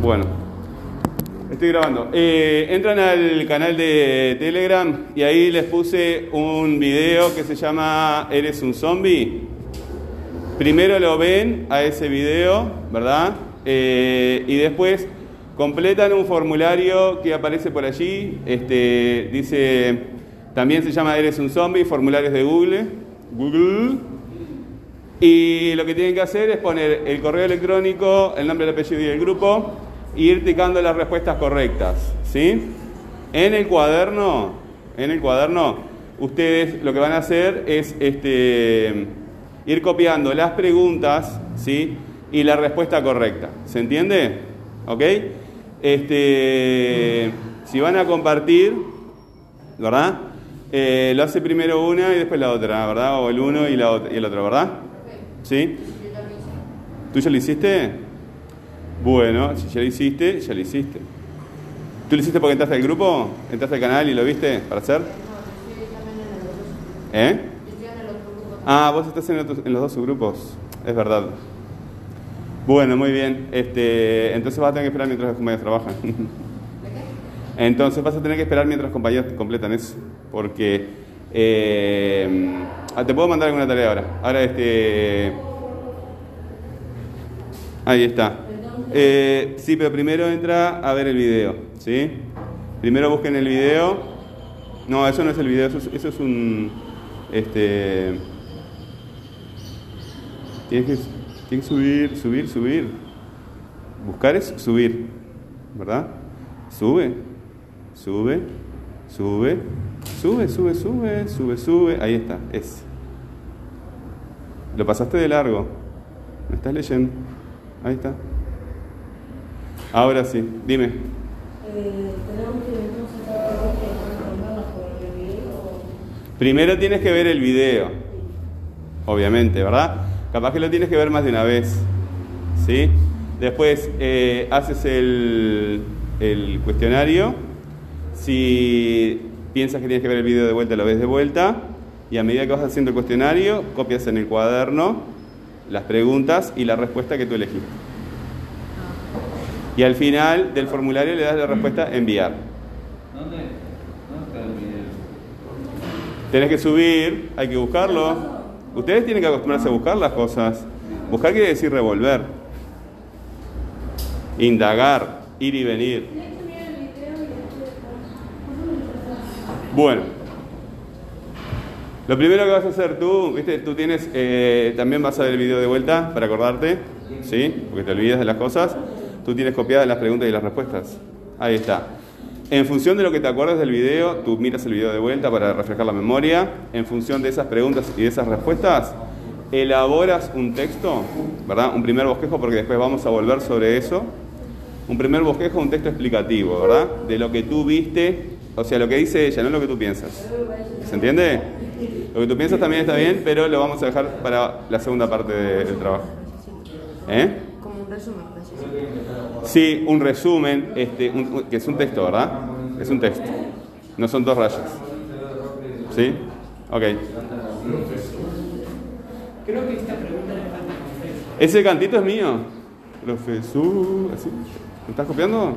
Bueno, estoy grabando. Eh, entran al canal de Telegram y ahí les puse un video que se llama ¿Eres un zombie? Primero lo ven a ese video, ¿verdad? Eh, y después completan un formulario que aparece por allí. Este, dice, también se llama Eres un zombie, formularios de Google. Google. Y lo que tienen que hacer es poner el correo electrónico, el nombre, el apellido y el grupo, e ir ticando las respuestas correctas. ¿sí? En el cuaderno, en el cuaderno, ustedes lo que van a hacer es este, ir copiando las preguntas ¿sí? y la respuesta correcta. ¿Se entiende? ¿Ok? Este, si van a compartir, ¿verdad? Eh, lo hace primero una y después la otra, ¿verdad? O el uno y, la, y el otro, ¿verdad? ¿Sí? ¿Tú ya lo hiciste? Bueno, si ya lo hiciste, ya lo hiciste. ¿Tú lo hiciste porque entraste al grupo? ¿Entraste al canal y lo viste para hacer? ¿Eh? Ah, vos estás en, en los dos subgrupos, es verdad. Bueno, muy bien. Este, entonces vas a tener que esperar mientras los compañeros trabajan. Entonces vas a tener que esperar mientras los compañeros completan eso. Porque eh, te puedo mandar alguna tarea ahora. Ahora este. Ahí está. Eh, sí, pero primero entra a ver el video. ¿Sí? Primero busquen el video. No, eso no es el video, eso es, eso es un. Este. Tienes que tiene que subir, subir, subir. Buscar es subir, ¿verdad? Sube, sube, sube, sube, sube, sube, sube, sube. Ahí está, es. Lo pasaste de largo. ¿Me estás leyendo? Ahí está. Ahora sí, dime. Primero tienes que ver el video, obviamente, ¿verdad? Capaz que lo tienes que ver más de una vez. ¿sí? Después eh, haces el, el, cuestionario. Si piensas que tienes que ver el video de vuelta, lo ves de vuelta. Y a medida que vas haciendo el cuestionario, copias en el cuaderno las preguntas y la respuesta que tú elegiste. Y al final del formulario le das la respuesta enviar. ¿Dónde? está el video? Tienes que subir, hay que buscarlo. Ustedes tienen que acostumbrarse a buscar las cosas. Buscar quiere decir revolver, indagar, ir y venir. Bueno, lo primero que vas a hacer tú, ¿viste? Tú tienes, eh, también vas a ver el video de vuelta para acordarte, ¿sí? Porque te olvidas de las cosas. Tú tienes copiadas las preguntas y las respuestas. Ahí está. En función de lo que te acuerdas del video, tú miras el video de vuelta para reflejar la memoria. En función de esas preguntas y de esas respuestas, elaboras un texto, ¿verdad? Un primer bosquejo, porque después vamos a volver sobre eso. Un primer bosquejo, un texto explicativo, ¿verdad? De lo que tú viste, o sea, lo que dice ella, no lo que tú piensas. ¿Se entiende? Lo que tú piensas también está bien, pero lo vamos a dejar para la segunda parte del trabajo. ¿Eh? Como un resumen. Sí, un resumen, este, que es un texto, ¿verdad? Es un texto. No son dos rayas. ¿Sí? Ok. Creo que esta pregunta le falta contexto. ¿Ese cantito es mío? Profesor, ¿así? ¿Me estás copiando?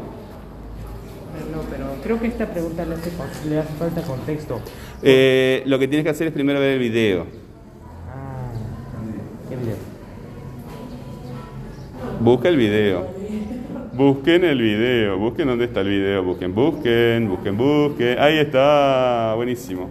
No, pero creo que esta pregunta le hace, le hace falta contexto. Eh, lo que tienes que hacer es primero ver el video. Busca el video. Busquen el video, busquen dónde está el video, busquen, busquen, busquen, busquen. Ahí está, buenísimo.